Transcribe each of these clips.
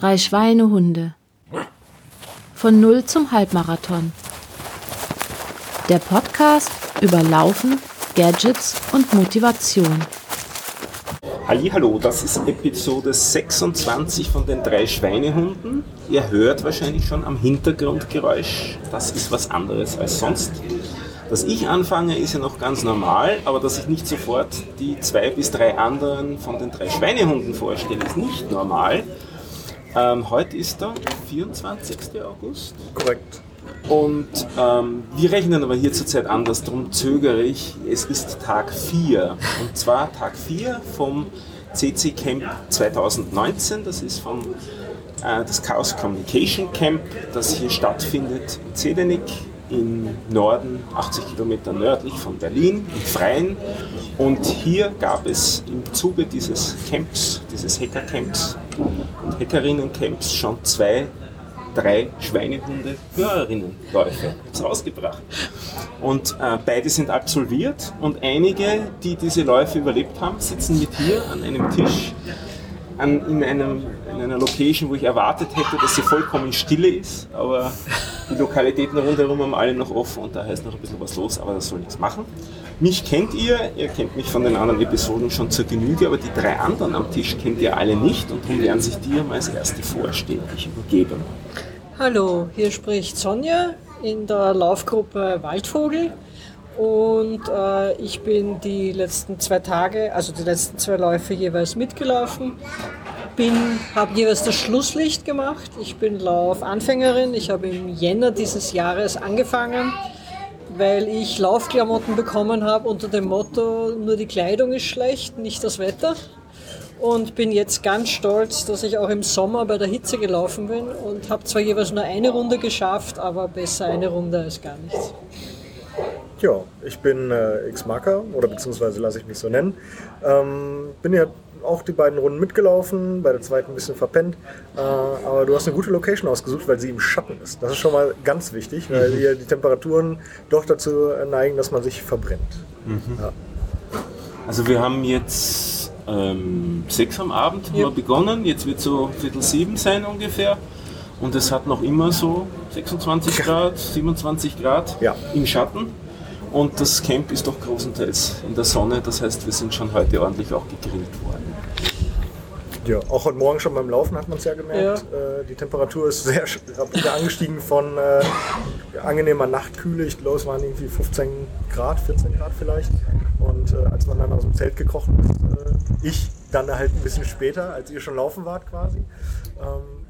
Drei Schweinehunde. Von Null zum Halbmarathon. Der Podcast über Laufen, Gadgets und Motivation. Hallo, das ist Episode 26 von den drei Schweinehunden. Ihr hört wahrscheinlich schon am Hintergrundgeräusch, das ist was anderes als sonst. Dass ich anfange, ist ja noch ganz normal, aber dass ich nicht sofort die zwei bis drei anderen von den drei Schweinehunden vorstelle, ist nicht normal. Ähm, heute ist der 24. August. Korrekt. Und ähm, wir rechnen aber hier zurzeit anders, darum zögere ich. Es ist Tag 4. Und zwar Tag 4 vom CC Camp 2019. Das ist vom äh, das Chaos Communication Camp, das hier stattfindet in Zedenik im Norden, 80 Kilometer nördlich von Berlin, im Freien. Und hier gab es im Zuge dieses Camps, dieses Hackercamps und Hackerinnencamps schon zwei, drei Schweinehunde Hörerinnenläufe jetzt rausgebracht. Und äh, beide sind absolviert und einige, die diese Läufe überlebt haben, sitzen mit hier an einem Tisch an, in, einem, in einer Location, wo ich erwartet hätte, dass sie vollkommen stille ist, aber die Lokalitäten rundherum haben alle noch offen und daher ist noch ein bisschen was los, aber das soll nichts machen. Mich kennt ihr, ihr kennt mich von den anderen Episoden schon zur Genüge, aber die drei anderen am Tisch kennt ihr alle nicht und darum werden sich die mal als erste vorstellen. Ich übergebe. Hallo, hier spricht Sonja in der Laufgruppe Waldvogel. Und äh, ich bin die letzten zwei Tage, also die letzten zwei Läufe jeweils mitgelaufen. Bin, habe jeweils das Schlusslicht gemacht. Ich bin Laufanfängerin. Ich habe im Jänner dieses Jahres angefangen, weil ich Laufklamotten bekommen habe unter dem Motto, nur die Kleidung ist schlecht, nicht das Wetter. Und bin jetzt ganz stolz, dass ich auch im Sommer bei der Hitze gelaufen bin und habe zwar jeweils nur eine Runde geschafft, aber besser eine Runde als gar nichts. Ja, ich bin äh, X-Marker oder beziehungsweise lasse ich mich so nennen. Ähm, bin ja auch die beiden Runden mitgelaufen, bei der zweiten ein bisschen verpennt. Äh, aber du hast eine gute Location ausgesucht, weil sie im Schatten ist. Das ist schon mal ganz wichtig, weil hier die Temperaturen doch dazu neigen, dass man sich verbrennt. Mhm. Ja. Also wir haben jetzt ähm, sechs am Abend ja. begonnen. Jetzt wird so Viertel sieben sein ungefähr. Und es hat noch immer so 26 Grad, 27 Grad ja. im Schatten. Und das Camp ist doch großenteils in der Sonne, das heißt, wir sind schon heute ordentlich auch gegrillt worden. Ja, auch heute Morgen schon beim Laufen hat man es ja gemerkt. Ja. Äh, die Temperatur ist sehr rapide angestiegen von äh, angenehmer Nachtkühle. Ich glaube, es waren irgendwie 15 Grad, 14 Grad vielleicht. Und äh, als man dann aus dem Zelt gekrochen ist, äh, ich dann halt ein bisschen später, als ihr schon laufen wart quasi, ähm,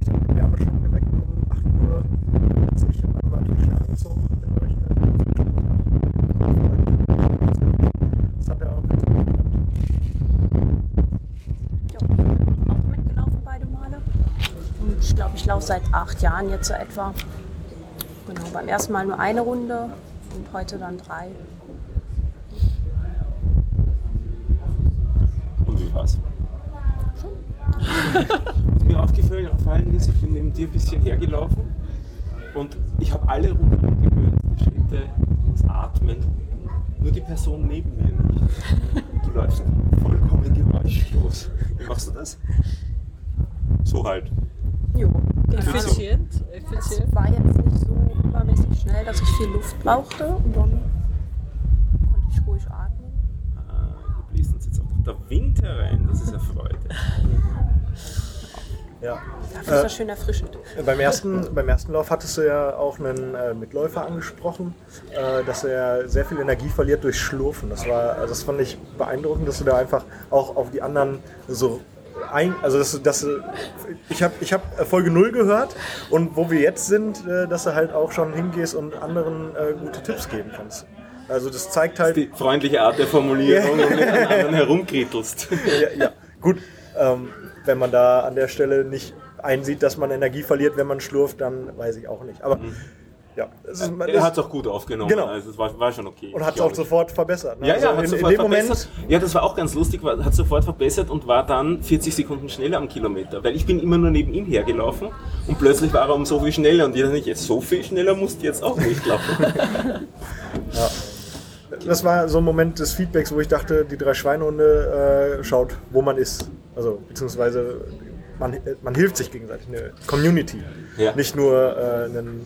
ich den Wärmeschock geweckt um 8 Uhr. Ich habe einmal durch die angezogen Ich laufe seit acht Jahren jetzt so etwa. Genau, beim ersten Mal nur eine Runde und heute dann drei. Und wie war's? Schon. mir aufgefallen, gefallen ist, ich bin neben dir ein bisschen hergelaufen und ich habe alle Runden gehört, die Schritte, das Atmen. Nur die Person neben mir nicht. Du läufst vollkommen geräuschlos. Wie machst du das? So halt. Jo, effizient. effizient. Es war jetzt nicht so übermäßig schnell, dass ich viel Luft brauchte und dann konnte ich ruhig atmen. Ah, hier bläst uns jetzt auch noch der Wind herein, das ist eine Freude. Ja. Das ist äh, schön erfrischend. Beim ersten, beim ersten Lauf hattest du ja auch einen äh, Mitläufer angesprochen, äh, dass er sehr viel Energie verliert durch Schlurfen. Das war, also das fand ich beeindruckend, dass du da einfach auch auf die anderen so ein, also das, das, ich habe ich hab Folge 0 gehört und wo wir jetzt sind, äh, dass du halt auch schon hingehst und anderen äh, gute Tipps geben kannst. Also das zeigt halt... die freundliche Art der Formulierung und mit anderen herumkrittelst. ja, ja, gut. Ähm, wenn man da an der Stelle nicht einsieht, dass man Energie verliert, wenn man schlurft, dann weiß ich auch nicht. Aber mhm. Ja, ist, er hat es auch gut aufgenommen. Genau. Also es war, war schon okay. Und hat es auch sofort verbessert. Ne? Ja, ja, also in, in, dem Moment. Ja, das war auch ganz lustig, war, hat sofort verbessert und war dann 40 Sekunden schneller am Kilometer. Weil ich bin immer nur neben ihm hergelaufen und plötzlich war er um so viel schneller und jeder nicht, jetzt so viel schneller musst du jetzt auch nicht laufen. ja. Das war so ein Moment des Feedbacks, wo ich dachte, die drei Schweinehunde äh, schaut, wo man ist. Also beziehungsweise man, man hilft sich gegenseitig, eine Community. Ja. Nicht nur äh, einen,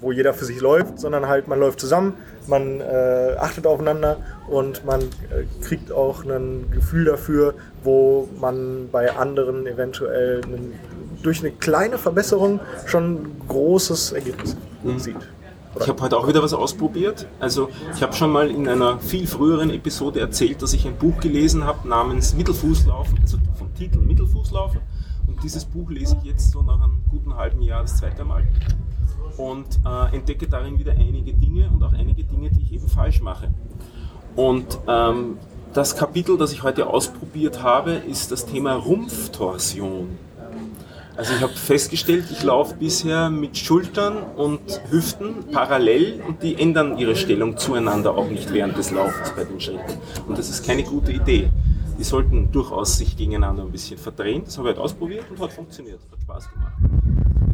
wo jeder für sich läuft, sondern halt man läuft zusammen, man äh, achtet aufeinander und man äh, kriegt auch ein Gefühl dafür, wo man bei anderen eventuell einen, durch eine kleine Verbesserung schon ein großes Ergebnis sieht. Ich habe heute auch wieder was ausprobiert. Also ich habe schon mal in einer viel früheren Episode erzählt, dass ich ein Buch gelesen habe namens Mittelfußlaufen, also vom Titel Mittelfußlaufen. Und dieses Buch lese ich jetzt so nach einem guten halben Jahr das zweite Mal und äh, entdecke darin wieder einige Dinge und auch einige Dinge, die ich eben falsch mache. Und ähm, das Kapitel, das ich heute ausprobiert habe, ist das Thema Rumpftorsion. Also ich habe festgestellt, ich laufe bisher mit Schultern und Hüften parallel und die ändern ihre Stellung zueinander auch nicht während des Laufens bei den Schritten. Und das ist keine gute Idee. Die sollten durchaus sich gegeneinander ein bisschen verdrehen. Das habe ich halt ausprobiert und hat funktioniert. Hat Spaß gemacht.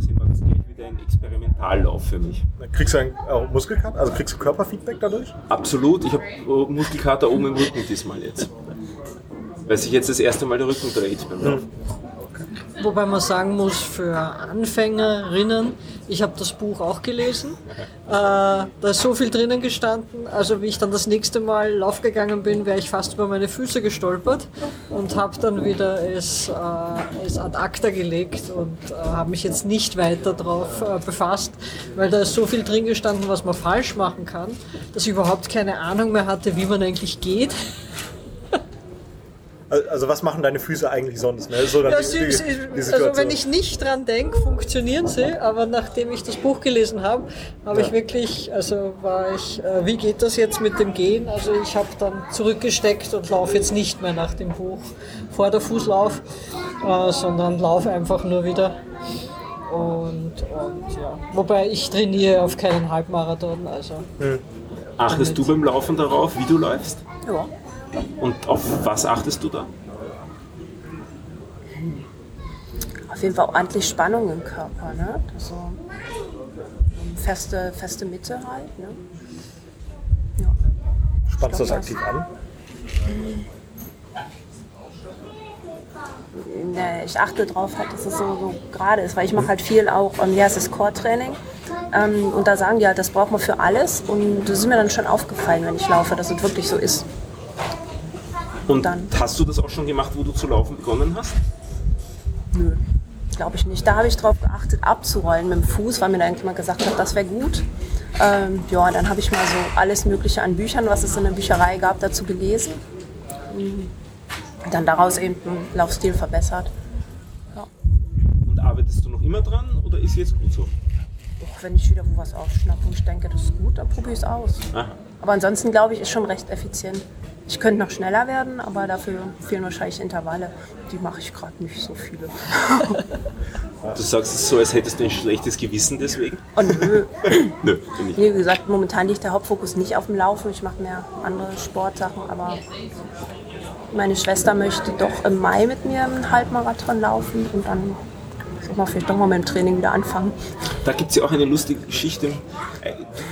Deswegen war das gleich wieder ein Experimentallauf für mich. Kriegst du einen auch Muskelkater? Also kriegst du Körperfeedback dadurch? Absolut. Ich habe äh, Muskelkater oben im Rücken diesmal jetzt. Weil sich jetzt das erste Mal der Rücken dreht beim Laufen. Wobei man sagen muss, für Anfängerinnen, ich habe das Buch auch gelesen, äh, da ist so viel drinnen gestanden, also wie ich dann das nächste Mal laufgegangen bin, wäre ich fast über meine Füße gestolpert und habe dann wieder es, äh, es ad acta gelegt und äh, habe mich jetzt nicht weiter darauf äh, befasst, weil da ist so viel drin gestanden, was man falsch machen kann, dass ich überhaupt keine Ahnung mehr hatte, wie man eigentlich geht. Also was machen deine Füße eigentlich sonst? Ne? So dann Ja, die- sie, die- die also wenn ich nicht dran denke, funktionieren sie, aber nachdem ich das Buch gelesen habe, habe ich wirklich, also war ich, äh, wie geht das jetzt mit dem Gehen? Also ich habe dann zurückgesteckt und laufe jetzt nicht mehr nach dem Buch vor der Fußlauf, äh, sondern laufe einfach nur wieder. Und, und ja, wobei ich trainiere auf keinen Halbmarathon, also Achtest du beim Laufen darauf, wie du läufst? Ja. Und auf was achtest du da? Auf jeden Fall ordentlich Spannung im Körper, ne? Also ähm, feste, feste Mitte halt, ne? Ja. Spannst du das aktiv an? Ne, ich achte darauf, halt, dass es so, so gerade ist, weil ich mache halt viel auch, ähm, ja, es ist Core-Training. Ähm, und da sagen die halt, das braucht man für alles. Und das ist mir dann schon aufgefallen, wenn ich laufe, dass es wirklich so ist. Und Dann- hast du das auch schon gemacht, wo du zu laufen begonnen hast? Nö, glaube ich nicht. Da habe ich darauf geachtet, abzurollen mit dem Fuß, weil mir da irgendjemand gesagt hat, das wäre gut. Ähm, ja, dann habe ich mal so alles Mögliche an Büchern, was es in der Bücherei gab, dazu gelesen. Mhm. Dann daraus eben einen Laufstil verbessert. Und arbeitest du noch immer dran oder ist jetzt gut so? Och, wenn ich wieder wo was aufschnappe und ich denke, das ist gut, dann probiere ich es aus. Aha. Aber ansonsten glaube ich, ist schon recht effizient. Ich könnte noch schneller werden, aber dafür fehlen wahrscheinlich Intervalle. Die mache ich gerade nicht so viele. Du sagst es so, als hättest du ein schlechtes Gewissen deswegen? Und nö, Nö, bin ich. Wie gesagt, momentan liegt der Hauptfokus nicht auf dem Laufen. Ich mache mehr andere Sportsachen, aber meine Schwester möchte doch im Mai mit mir einen Halbmarathon laufen und dann soll man vielleicht doch mal mit dem Training wieder anfangen. Da gibt es ja auch eine lustige Geschichte.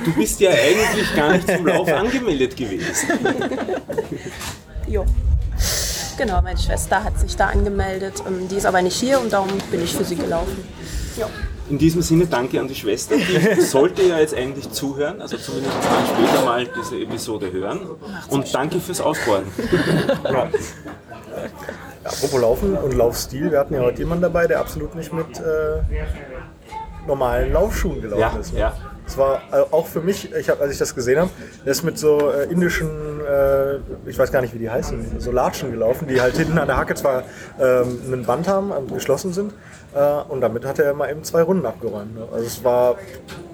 Du bist ja eigentlich gar nicht zum Lauf angemeldet gewesen. Jo. Genau, meine Schwester hat sich da angemeldet. Ähm, Die ist aber nicht hier und darum bin ich für sie gelaufen. Jo. In diesem Sinne danke an die Schwester. Die sollte ja jetzt eigentlich zuhören, also zumindest dann später mal diese Episode hören. Und danke fürs Ausbauen. Apropos Laufen und Laufstil, wir hatten ja heute jemanden dabei, der absolut nicht mit äh, normalen Laufschuhen gelaufen Ja, ist. Ne? ja. Es war äh, auch für mich, ich hab, als ich das gesehen habe, der ist mit so äh, indischen, äh, ich weiß gar nicht, wie die heißen, so Latschen gelaufen, die halt hinten an der Hacke zwar ähm, einen Band haben und geschlossen sind. Äh, und damit hat er mal eben zwei Runden abgeräumt. Ne? Also es war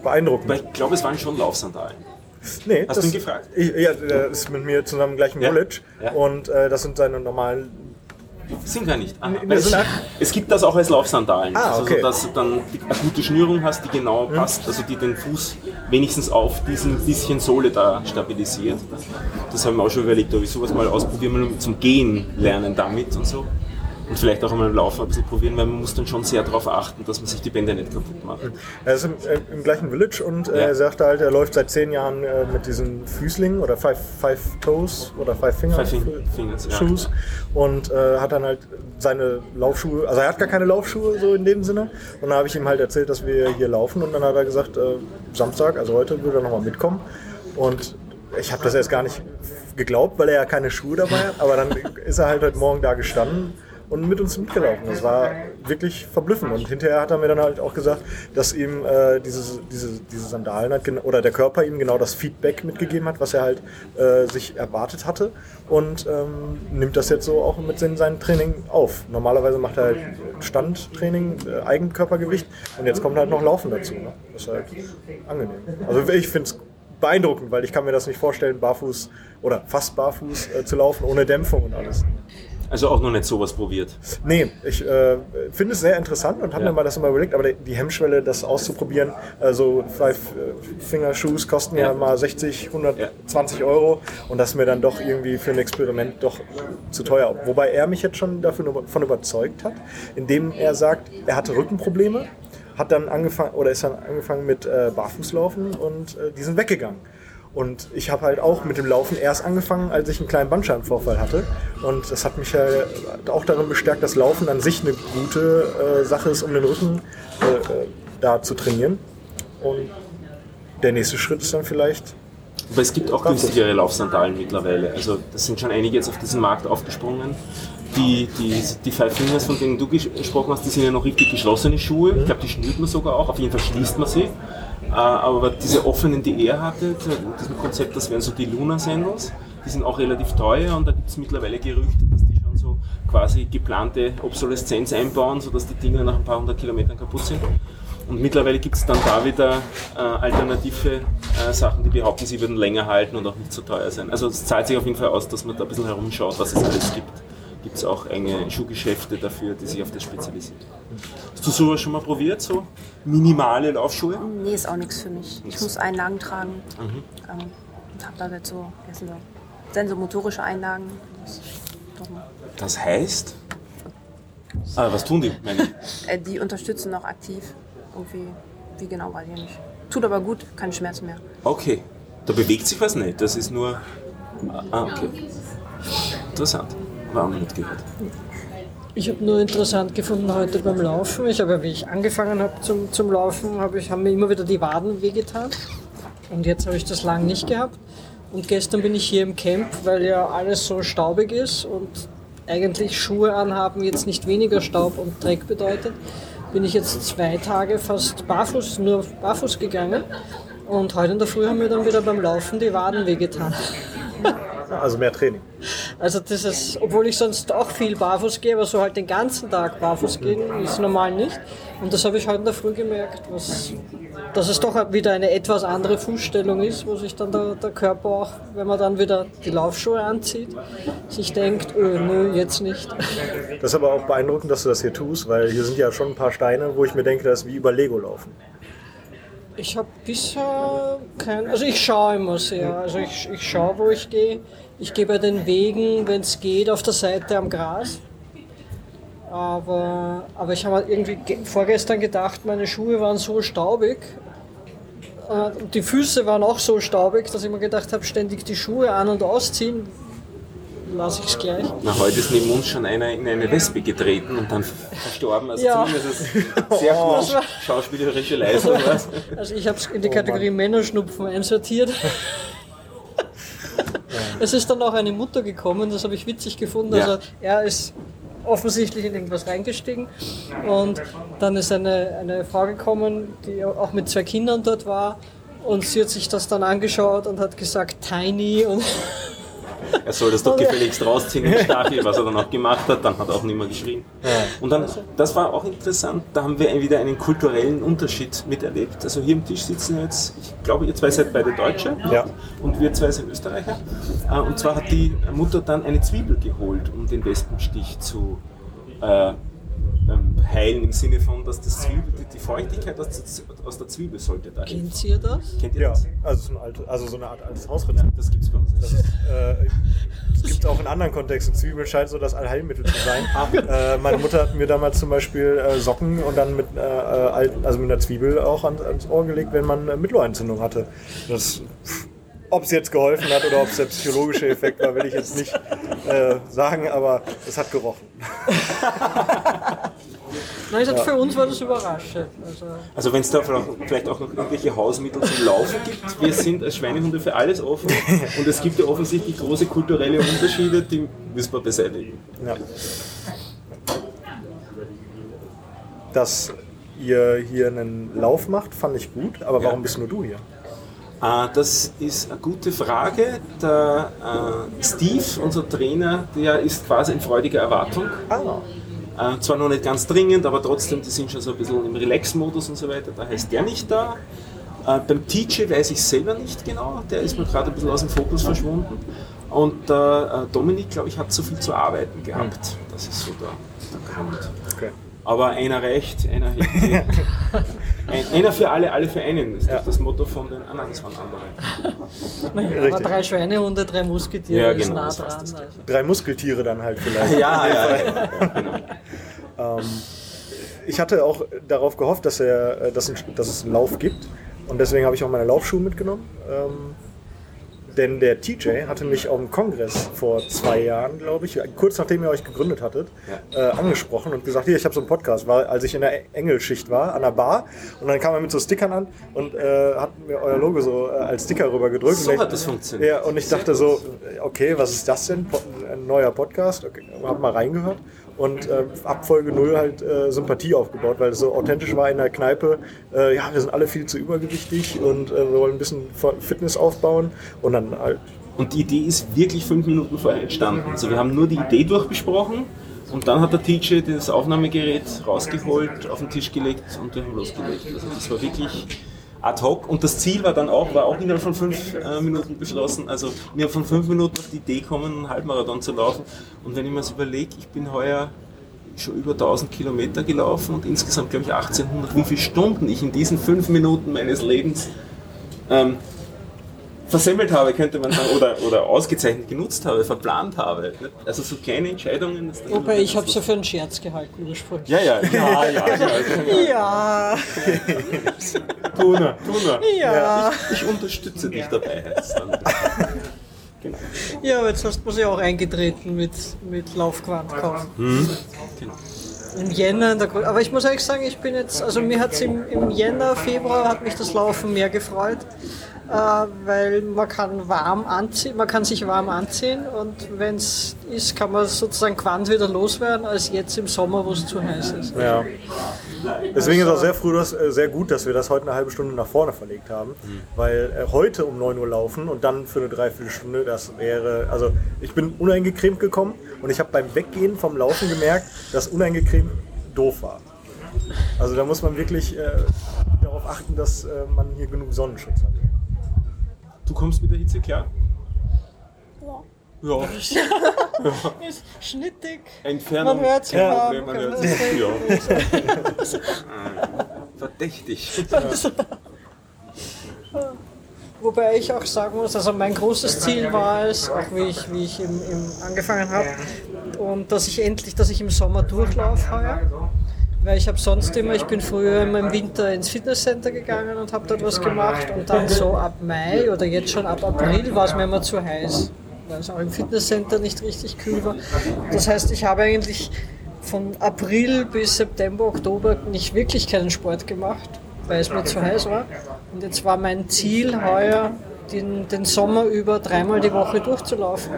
beeindruckend. Ich glaube, es waren schon Laufsandalen. Nee, Hast du ihn gefragt? Ich, ja, der ist mit mir zusammen gleich im Ja, College ja. und äh, das sind seine normalen Sind gar nicht. Aha, Nee, es, es gibt das auch als Laufsandalen. Ah, also, okay. so, dass du dann eine gute Schnürung hast, die genau passt, also die den Fuß wenigstens auf diesen bisschen Sohle da stabilisiert. Das haben wir auch schon überlegt, ob ich sowas mal ausprobieren will, zum Gehen lernen damit und so. Und vielleicht auch einmal im Laufen ein bisschen probieren, weil man muss dann schon sehr darauf achten, dass man sich die Bänder nicht kaputt macht. Er ist im, äh, im gleichen Village und äh, Ja. er sagte halt, er läuft seit zehn Jahren äh, mit diesen Füßlingen oder Five, five Toes oder Five Finger Five Fing- Fingers, ja. Shoes. und äh, hat dann halt seine Laufschuhe, also er hat gar keine Laufschuhe so in dem Sinne. Und dann habe ich ihm halt erzählt, dass wir hier laufen. Und dann hat er gesagt, äh, Samstag, also heute, würde er nochmal mitkommen. Und ich habe das erst gar nicht geglaubt, weil er ja keine Schuhe dabei hat, aber dann ist er halt heute Morgen da gestanden und mit uns mitgelaufen. Das war wirklich verblüffend. Und hinterher hat er mir dann halt auch gesagt, dass ihm äh, diese, diese, diese Sandalen gen- oder der Körper ihm genau das Feedback mitgegeben hat, was er halt äh, sich erwartet hatte. Und ähm, nimmt das jetzt so auch mit in sein Training auf. Normalerweise macht er halt Standtraining, äh, Eigenkörpergewicht und jetzt kommt halt noch Laufen dazu. Ne? Das ist halt angenehm. Also ich finde es beeindruckend, weil ich kann mir das nicht vorstellen, barfuß oder fast barfuß äh, zu laufen, ohne Dämpfung und alles. Also auch noch nicht sowas probiert. Nee, ich äh, finde es sehr interessant und habe Ja. mir mal das immer überlegt, aber die, Hemmschwelle, das auszuprobieren, also Five-Finger-Shoes kosten ja. Ja. mal 60, 120 Euro und das ist mir dann doch irgendwie für ein Experiment doch zu teuer. Wobei er mich jetzt schon davon über- von überzeugt hat, indem er sagt, er hatte Rückenprobleme, hat dann angefangen oder ist dann angefangen mit äh, Barfußlaufen und äh, die sind weggegangen. Und ich habe halt auch mit dem Laufen erst angefangen, als ich einen kleinen Bandscheibenvorfall hatte. Und das hat mich ja auch darin bestärkt, dass Laufen an sich eine gute äh, Sache ist, um den Rücken äh, äh, da zu trainieren. Und der nächste Schritt ist dann vielleicht, Aber es gibt auch günstigere Laufsandalen mittlerweile. Also das sind schon einige jetzt auf diesen Markt aufgesprungen. Die, die, die Five Fingers, von denen du ges- gesprochen hast, die sind ja noch richtig geschlossene Schuhe. Ich glaube, die schnürt man sogar auch. Auf jeden Fall schließt man sie. Äh, Aber diese offenen, die er hatte, in diesem Konzept, das wären so die Luna Sandals. Die sind auch relativ teuer und da gibt es mittlerweile Gerüchte, dass die schon so quasi geplante Obsoleszenz einbauen, sodass die Dinger nach ein paar hundert Kilometern kaputt sind. Und mittlerweile gibt es dann da wieder äh, alternative äh, Sachen, die behaupten, sie würden länger halten und auch nicht so teuer sein. Also es zahlt sich auf jeden Fall aus, dass man da ein bisschen herumschaut, was es alles gibt. Gibt es auch enge Schuhgeschäfte dafür, die sich auf das spezialisieren. Hast du sowas schon mal probiert, so minimale Laufschuhe? Nee, ist auch nichts für mich. Ich muss Einlagen tragen. Mhm. Ähm, hab da nicht so, sie? sensomotorische Einlagen. Das. Das heißt? Ah, was tun die, meine ich? Äh, die unterstützen noch aktiv. Irgendwie, wie genau, weiß ich nicht. Tut aber gut, keine Schmerzen mehr. Okay, da bewegt sich was nicht, das ist nur... Ah, okay. Interessant. War auch. Ich habe nur interessant gefunden heute beim Laufen. Ich habe, wie ich angefangen habe zum, zum Laufen, habe ich, haben mir immer wieder die Waden wehgetan. Und jetzt habe ich das lang nicht gehabt. Und gestern bin ich hier im Camp, weil ja alles so staubig ist und eigentlich Schuhe anhaben jetzt nicht weniger Staub und Dreck bedeutet, bin ich jetzt zwei Tage fast barfuß, nur barfuß gegangen. Und heute in der Früh haben mir dann wieder beim Laufen die Waden wehgetan. Also mehr Training. Also das ist, obwohl ich sonst auch viel barfuß gehe, aber so halt den ganzen Tag barfuß gehen ist normal nicht. Und das habe ich heute in der Früh gemerkt, was, dass es doch wieder eine etwas andere Fußstellung ist, wo sich dann der, der Körper auch, wenn man dann wieder die Laufschuhe anzieht, sich denkt, öh, nö, jetzt nicht. Das ist aber auch beeindruckend, dass du das hier tust, weil hier sind ja schon ein paar Steine, wo ich mir denke, das ist wie über Lego laufen. Ich habe bisher kein, also ich schaue immer sehr, also ich, ich schaue, wo ich gehe. Ich gehe bei den Wegen, wenn es geht, auf der Seite am Gras. Aber, aber ich habe irgendwie ge- vorgestern gedacht, meine Schuhe waren so staubig. äh, Die Füße waren auch so staubig, dass ich mir gedacht habe, ständig die Schuhe an- und ausziehen, lasse ich es gleich. Na, heute ist neben uns schon einer in eine Wespe getreten und dann verstorben. Also Ja. zumindest ist es sehr war- schauspielerische Leistung. Was? Also ich habe es in die Kategorie Männerschnupfen einsortiert. Es ist dann auch eine Mutter gekommen, das habe ich witzig gefunden. Ja. Also er ist offensichtlich in irgendwas reingestiegen und dann ist eine, eine Frau gekommen, die auch mit zwei Kindern dort war und sie hat sich das dann angeschaut und hat gesagt Tiny und Er soll das doch gefälligst rausziehen im Stachel, was er dann auch gemacht hat. Dann hat er auch nicht mehr geschrien. Und dann, das war auch interessant, da haben wir wieder einen kulturellen Unterschied miterlebt. Also hier am Tisch sitzen jetzt, ich glaube, ihr zwei seid beide Deutsche Ja. und wir zwei sind Österreicher. Äh, Und zwar hat die Mutter dann eine Zwiebel geholt, um den Wespenstich zu äh, heilen im Sinne von, dass das Zwiebel, die Feuchtigkeit aus der, aus der Zwiebel sollte da. Kennt ihr das? Kennt ihr Ja, das? also so, ein alte, also so eine Art altes Hausrezept. Das gibt's bei uns nicht. Das ist, äh, es gibt auch in anderen Kontexten. Zwiebeln scheint so das Allheilmittel zu sein. äh, meine Mutter hat mir damals zum Beispiel äh, Socken und dann mit, äh, äh, alten, also mit einer Zwiebel auch ans, ans Ohr gelegt, wenn man äh, Mittelohrentzündung hatte. Das, ob es jetzt geholfen hat oder ob es der psychologische Effekt war, will ich jetzt nicht äh, sagen, aber es hat gerochen. Nein, ich sag, für uns war das überraschend. Also, Also wenn es da vielleicht auch- noch irgendwelche Hausmittel zum Laufen gibt, wir sind als Schweinehunde für alles offen und es gibt ja offensichtlich große kulturelle Unterschiede, die müssen wir beseitigen. Ja. Dass ihr hier einen Lauf macht, fand ich gut, aber warum bist nur du hier? Äh, Das ist eine gute Frage. Der äh, Steve, unser Trainer, der ist quasi in freudiger Erwartung. Ah, Äh, zwar noch nicht ganz dringend, aber trotzdem, die sind schon so ein bisschen im Relax-Modus und so weiter. Da heißt der nicht da. Äh, beim TJ weiß ich selber nicht genau. Der ist mir gerade ein bisschen aus dem Fokus verschwunden. Und der äh, Dominik, glaube ich, hat zu viel zu arbeiten gehabt. Das ist so der, der Grund. okay. Aber einer reicht, einer hilft. Ein, einer für alle, alle für einen. Das ist doch das Motto von den. Ah nein, das waren andere. naja, aber drei Schweinehunde, drei Musketiere Ja, ist genau, nah das dran. das. Also. Drei Muskeltiere dann halt vielleicht. Ja, ja, ja. Ich hatte auch darauf gehofft, dass, er, äh, dass, dass es einen Lauf gibt. Und deswegen habe ich auch meine Laufschuhe mitgenommen. Denn der TJ hatte mich auf dem Kongress vor zwei Jahren, glaube ich, kurz nachdem ihr euch gegründet hattet, äh, angesprochen und gesagt, hier, ich habe so einen Podcast, war, als ich in der Engelschicht war, an der Bar. Und dann kam er mit so Stickern an und äh, hat mir euer Logo so äh, als Sticker rüber gedrückt. So und ich, hat das funktioniert. Ja, und ich dachte so, okay, was ist das denn? Ein neuer Podcast? Okay, hab mal reingehört und äh, ab Folge 0 halt äh, Sympathie aufgebaut, weil es so authentisch war in der Kneipe. Äh, ja, wir sind alle viel zu übergewichtig und äh, wir wollen ein bisschen Fitness aufbauen und dann halt. Und die Idee ist wirklich fünf Minuten vorher entstanden. Also wir haben nur die Idee durchbesprochen und dann hat der TJ das Aufnahmegerät rausgeholt, auf den Tisch gelegt und wir haben losgelegt. Also das war wirklich ad hoc und das Ziel war dann auch, war auch innerhalb von fünf äh, Minuten beschlossen, also innerhalb von fünf Minuten auf die Idee kommen, einen Halbmarathon zu laufen. Und wenn ich mir das überlege, ich bin heuer schon über 1000 Kilometer gelaufen und insgesamt glaube ich 1800, wie viele Stunden ich in diesen fünf Minuten meines Lebens ähm, versemmelt habe, könnte man sagen, oder, oder ausgezeichnet genutzt habe, verplant habe. nicht? Also so kleine Entscheidungen. Wobei ich habe es ja für einen Scherz gehalten ursprünglich. Ja, ja, ja, ja, ja. Ja, Tu nur, tu nur. ja. Ich, ich unterstütze dich dabei. heißt dann. Genau. Ja, aber jetzt hast du sie auch eingetreten mit, mit Laufquant kaufen. genau. Im Jänner, in der, Gro- aber ich muss ehrlich sagen, ich bin jetzt, also mir hat es im, im Jänner, Februar hat mich das Laufen mehr gefreut, weil man kann warm anziehen, man kann sich warm anziehen und wenn es ist, kann man sozusagen Quant wieder loswerden, als jetzt im Sommer, wo es zu heiß ist. Ja. Deswegen ist auch sehr früh das, äh, sehr gut, dass wir das heute eine halbe Stunde nach vorne verlegt haben, weil äh, heute um 9 Uhr laufen und dann für eine Dreiviertelstunde, das wäre, also ich bin uneingecremt gekommen und ich habe beim Weggehen vom Laufen gemerkt, dass uneingecremt doof war. Also da muss man wirklich äh, darauf achten, dass äh, man hier genug Sonnenschutz hat. Du kommst mit der Hitze klar? Ja. Ist schnittig. Entfernung. Man hört's kein ja, man hört das Ja. Verdächtig. Wobei ich auch sagen muss, also mein großes Ziel war es, auch wie ich, wie ich im, im angefangen habe, und dass ich endlich, dass ich im Sommer durchlaufe heuer. Weil ich habe sonst immer, ich bin früher immer im Winter ins Fitnesscenter gegangen und habe dort was gemacht und dann so ab Mai oder jetzt schon ab April war es mir immer zu heiß, weil es auch im Fitnesscenter nicht richtig kühl war. Das heißt, ich habe eigentlich von April bis September, Oktober nicht wirklich keinen Sport gemacht, weil es mir zu heiß war. Und jetzt war mein Ziel heuer, den, den Sommer über dreimal die Woche durchzulaufen.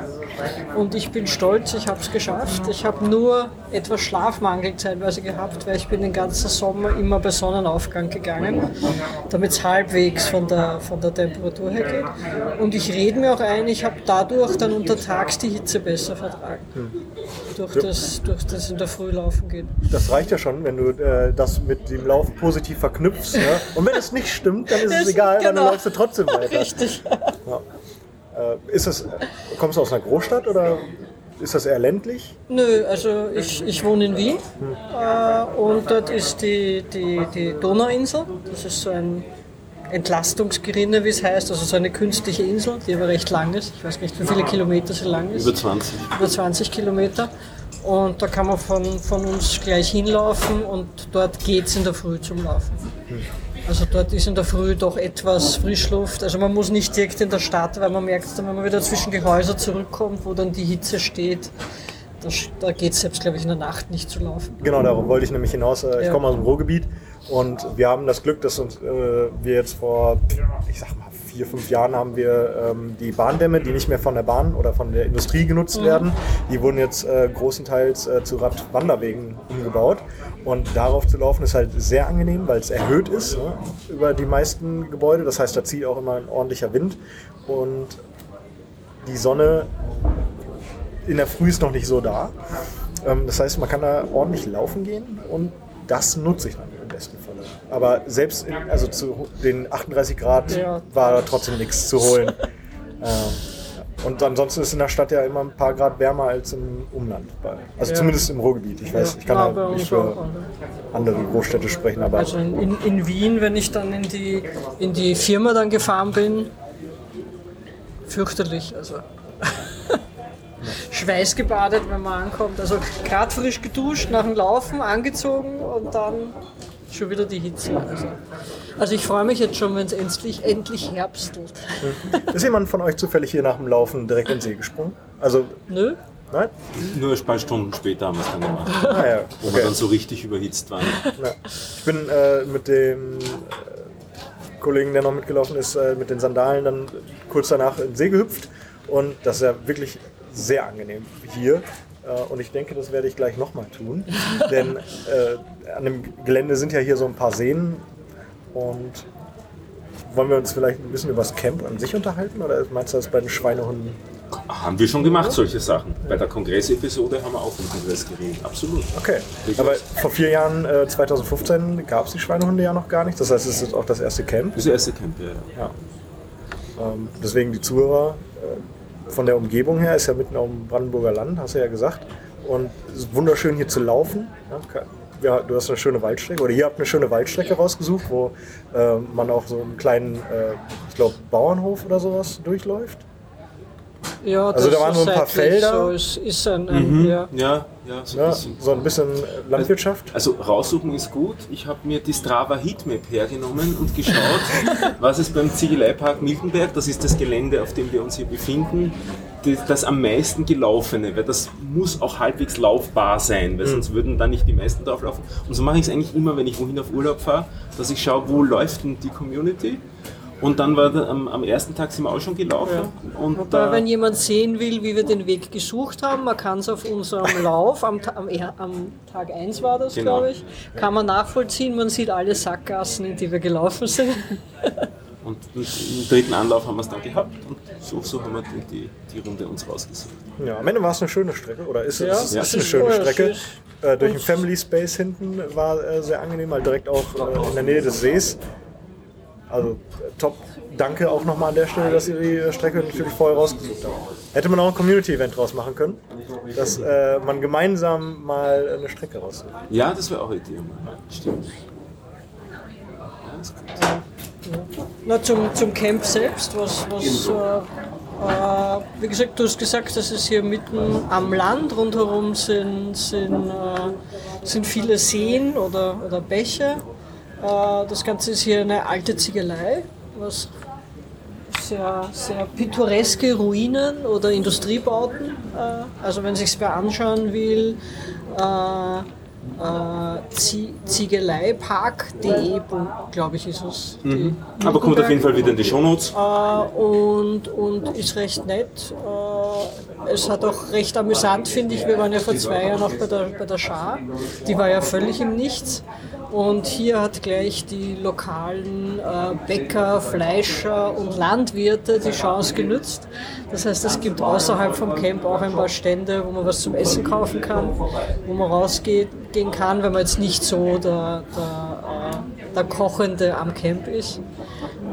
Und ich bin stolz, ich habe es geschafft. Ich habe nur etwas Schlafmangel zeitweise gehabt, weil ich bin den ganzen Sommer immer bei Sonnenaufgang gegangen, damit es halbwegs von der, von der Temperatur her geht. Und ich rede mir auch ein, ich habe dadurch dann untertags die Hitze besser vertragen. Durch das, durch das in der Früh laufen geht. Das reicht ja schon, wenn du äh, das mit dem Lauf positiv verknüpfst. Ne? Und wenn es nicht stimmt, dann ist es Das- egal, weil dann genau. läufst du trotzdem weiter. Richtig. Äh, ist es, kommst du aus einer Großstadt oder? Ist das eher ländlich? Nö, also ich, ich wohne in Wien äh, und dort ist die, die, die Donauinsel. Das ist so ein Entlastungsgerinne, wie es heißt, also so eine künstliche Insel, die aber recht lang ist. Ich weiß nicht, wie viele Kilometer sie lang ist. Über 20. Über 20 Kilometer. Und da kann man von, von uns gleich hinlaufen und dort geht es in der Früh zum Laufen. Also dort ist in der Früh doch etwas Frischluft. Also man muss nicht direkt in der Stadt, weil man merkt dann, wenn man wieder zwischen Gehäuse zurückkommt, wo dann die Hitze steht, da, da geht es selbst, glaube ich, in der Nacht nicht zu laufen. Genau, darauf wollte ich nämlich hinaus. Äh, Ich Ja. komme aus dem Ruhrgebiet und wir haben das Glück, dass uns, äh, wir jetzt vor, ich sag mal, vier, fünf Jahren haben wir ähm, die Bahndämme, die nicht mehr von der Bahn oder von der Industrie genutzt werden, die wurden jetzt äh, großenteils äh, zu Radwanderwegen umgebaut. Und darauf zu laufen ist halt sehr angenehm, weil es erhöht ist ne, über die meisten Gebäude. Das heißt, da zieht auch immer ein ordentlicher Wind und die Sonne in der Früh ist noch nicht so da. Ähm, das heißt, man kann da ordentlich laufen gehen und das nutze ich dann im besten Falle. Aber selbst in, also zu den 38 Grad Ja. war da trotzdem nichts zu holen. ähm. Und ansonsten ist in der Stadt ja immer ein paar Grad wärmer als im Umland. Bei, also Ja. zumindest im Ruhrgebiet. Ich weiß, ich kann Ja, bei nicht für andere Großstädte sprechen, aber Also in, in, in Wien, wenn ich dann in die, in die Firma dann gefahren bin, fürchterlich. Also schweißgebadet, wenn man ankommt. Also gerade frisch geduscht, nach dem Laufen angezogen und dann schon wieder die Hitze. Also, also ich freue mich jetzt schon, wenn es endlich, endlich herbstelt. ist jemand von euch zufällig hier nach dem Laufen direkt in den See gesprungen? Also, Nö? nein? Nur ein paar Stunden später haben wir es dann gemacht, Ah, ja. wo wir okay. dann so richtig überhitzt waren. Ja. Ich bin äh, mit dem äh, Kollegen, der noch mitgelaufen ist, äh, mit den Sandalen dann kurz danach in den See gehüpft. Und das ist ja wirklich sehr angenehm hier. Äh, und ich denke, das werde ich gleich nochmal tun. Denn äh, an dem Gelände sind ja hier so ein paar Seen. Und wollen wir uns vielleicht ein bisschen über das Camp an sich unterhalten? Oder meinst du das bei den Schweinehunden? Haben wir schon gemacht, solche Sachen. Bei der Kongressepisode haben wir auch im Kongress geredet. Absolut. Okay. Aber vor vier Jahren, äh, 2015, gab es die Schweinehunde ja noch gar nicht. Das heißt, es ist auch das erste Camp. Das erste Camp, ja. ja. Ähm, deswegen die Zuhörer äh, von der Umgebung her ist ja mitten auf dem Brandenburger Land, hast du ja gesagt. Und es ist wunderschön hier zu laufen. Ja, ja, du hast eine schöne Waldstrecke oder ihr habt eine schöne Waldstrecke rausgesucht, wo äh, man auch so einen kleinen, äh, ich glaube, Bauernhof oder sowas durchläuft. Ja, Also das da waren so ein paar Felder. So, es ist ein, ein ja. Ja, ja, so ein Ja, bisschen. so ein bisschen Landwirtschaft. Also raussuchen ist gut. Ich habe mir die Strava Heatmap hergenommen und geschaut, was es beim Ziegeleipark Miltenberg, das ist das Gelände, auf dem wir uns hier befinden, das, das am meisten gelaufene, weil das muss auch halbwegs laufbar sein, weil sonst würden da nicht die meisten drauf laufen. Und so mache ich es eigentlich immer, wenn ich wohin auf Urlaub fahre, dass ich schaue, wo läuft denn die Community. Und dann war da, am, am ersten Tag sind wir auch schon gelaufen. Und Wobei, da, wenn jemand sehen will, wie wir den Weg gesucht haben, man kann es auf unserem Lauf, am, am, am Tag 1 war das, Genau. glaube ich, kann man nachvollziehen. Man sieht alle Sackgassen, in die wir gelaufen sind. und im dritten Anlauf haben wir es dann gehabt und so, so haben wir die, die Runde uns rausgesucht. Ja, am Ende war es eine schöne Strecke, oder ist es, Ja, es ist ja. eine schöne Strecke. ist- Äh, durch den Family Space hinten war äh, sehr angenehm, weil direkt auch äh, in der Nähe des Sees. Also äh, top. Danke auch nochmal an der Stelle, dass ihr die äh, Strecke natürlich vorher rausgesucht habt. Hätte man auch ein Community-Event draus machen können, dass äh, man gemeinsam mal eine Strecke raussucht. Ja, das wäre auch eine Idee. Stimmt. Ja, ist gut. Na, zum, zum Camp selbst, was, was äh, äh, wie gesagt, du hast gesagt, das ist hier mitten am Land, rundherum sind, sind, äh, sind viele Seen oder, oder Bäche. Äh, das Ganze ist hier eine alte Ziegelei, was sehr, sehr pittoreske Ruinen oder Industriebauten. Äh, also wenn sich wer anschauen will, äh, Zie- Ziegeleipark.de, glaube ich, ist es. die Aber kommt auf jeden Fall wieder in die Shownotes. äh, und, und ist recht nett. Äh, es hat auch recht amüsant, finde ich. Wir waren ja vor zwei Jahren auch bei der, bei der Schar. Die war ja völlig im Nichts. Und hier hat gleich die lokalen äh, Bäcker, Fleischer und Landwirte die Chance genützt. Das heißt, es gibt außerhalb vom Camp auch ein paar Stände, wo man was zum Essen kaufen kann, wo man rausgehen gehen kann, wenn man jetzt nicht so der, der, äh, der Kochende am Camp ist.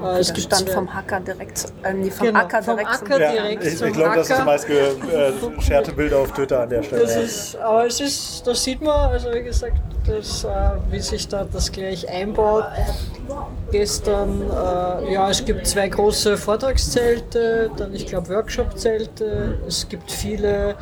Äh, gibt Stand vom Hacker direkt, äh, nee, vom Genau, Acker vom direkt Acker zum Ja, direkt ich zum ich glaube, das ist das meistgescherte Bild auf Twitter an der Stelle. Das ist, aber es ist, das sieht man, also wie gesagt, das, äh, wie sich da das gleich einbaut. Gestern, äh, ja, es gibt zwei große Vortragszelte, dann ich glaube Workshop-Zelte, es gibt viele,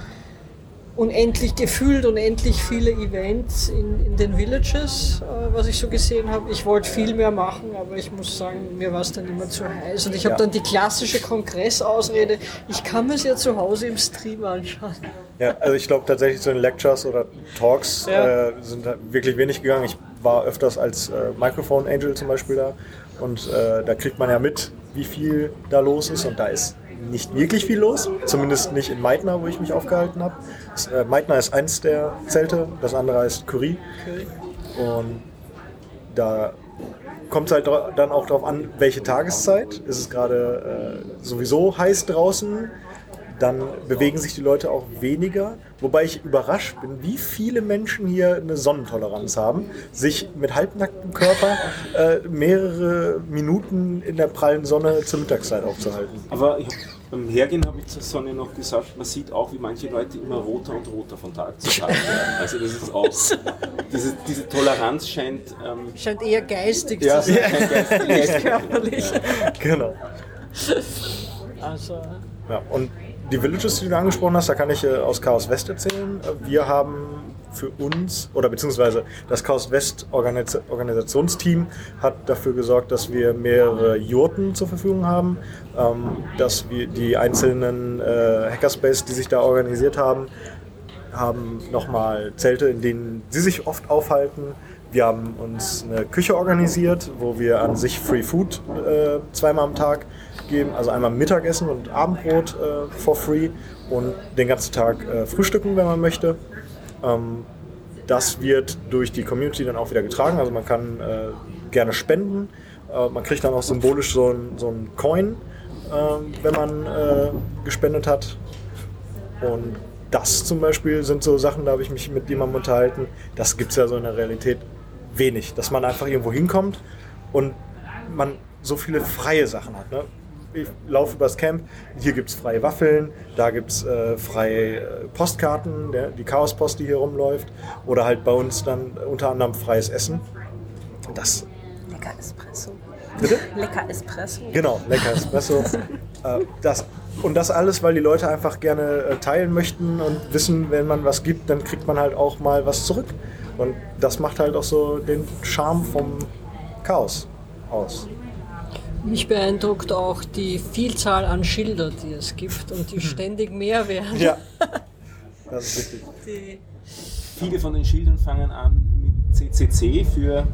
unendlich gefühlt, unendlich viele Events in, in den Villages, äh, was ich so gesehen habe. Ich wollte viel mehr machen, aber ich muss sagen, mir war es dann immer zu heiß. Und ich habe Ja. dann die klassische Kongressausrede, ich kann mir es ja zu Hause im Stream anschauen. Ja, also ich glaube tatsächlich zu den Lectures oder Talks Ja. äh, sind da wirklich wenig gegangen. Ich war öfters als äh, Microphone Angel zum Beispiel da und äh, da kriegt man ja mit, wie viel da los ist und da ist nicht wirklich viel los, zumindest nicht in Meitner, wo ich mich aufgehalten habe. Äh, Meitner ist eins der Zelte, das andere heißt Curie und da kommt es halt dann auch darauf an, welche Tageszeit. Ist es gerade äh, sowieso heiß draußen, dann bewegen sich die Leute auch weniger. Wobei ich überrascht bin, wie viele Menschen hier eine Sonnentoleranz haben, sich mit halbnacktem Körper äh, mehrere Minuten in der prallen Sonne zur Mittagszeit aufzuhalten. Aber ich, beim Hergehen habe ich zur Sonne noch gesagt, man sieht auch, wie manche Leute immer roter und roter von Tag zu Tag werden. Also das ist auch, diese, diese Toleranz scheint, ähm, Scheint eher geistig ja, zu sein, scheint geistig- geistig- körperlich. Genau. Also, Ja, und die Villages, die du angesprochen hast, da kann ich äh, aus Chaos West erzählen. Äh, Wir haben für uns, oder beziehungsweise das Chaos West Organis Organisationsteam hat dafür gesorgt, dass wir mehrere Jurten zur Verfügung haben, ähm, dass wir die einzelnen äh, Hackerspace, die sich da organisiert haben, haben nochmal Zelte, in denen sie sich oft aufhalten. Wir haben uns eine Küche organisiert, wo wir an sich Free Food äh, zweimal am Tag geben, also einmal Mittagessen und Abendbrot äh, for free und den ganzen Tag äh, frühstücken, wenn man möchte. Ähm, das wird durch die Community dann auch wieder getragen, also man kann äh, gerne spenden. Äh, man kriegt dann auch symbolisch so ein, so ein Coin, ähm, wenn man äh, gespendet hat. Und das zum Beispiel sind so Sachen, da habe ich mich mit jemandem unterhalten. Das gibt es ja so in der Realität wenig, dass man einfach irgendwo hinkommt und man so viele freie Sachen hat. Ne? Ich laufe übers Camp, hier gibt es freie Waffeln, da gibt es äh, freie äh, Postkarten, der, die Chaospost, die hier rumläuft, oder halt bei uns dann unter anderem freies Essen. Das Lecker Espresso. Bitte? Lecker Espresso. Genau, lecker Espresso. äh, das, und das alles, weil die Leute einfach gerne äh, teilen möchten und wissen, wenn man was gibt, dann kriegt man halt auch mal was zurück. Und das macht halt auch so den Charme vom Chaos aus. Mich beeindruckt auch die Vielzahl an Schildern, die es gibt und die ständig mehr werden. Ja, das ist richtig. Die, Viele von den Schildern fangen an mit CCC für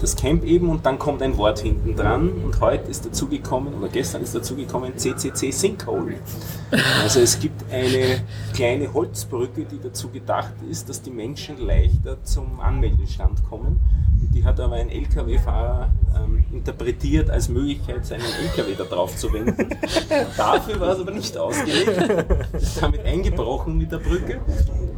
das Camp eben und dann kommt ein Wort hinten dran und heute ist dazugekommen oder gestern ist dazugekommen CCC Sinkhole. Also es gibt eine kleine Holzbrücke, die dazu gedacht ist, dass die Menschen leichter zum Anmeldestand kommen. Die hat aber ein LKW-Fahrer ähm, interpretiert als Möglichkeit, seinen LKW da drauf zu wenden. Dafür war es aber nicht ausgelegt. Ist damit eingebrochen mit der Brücke.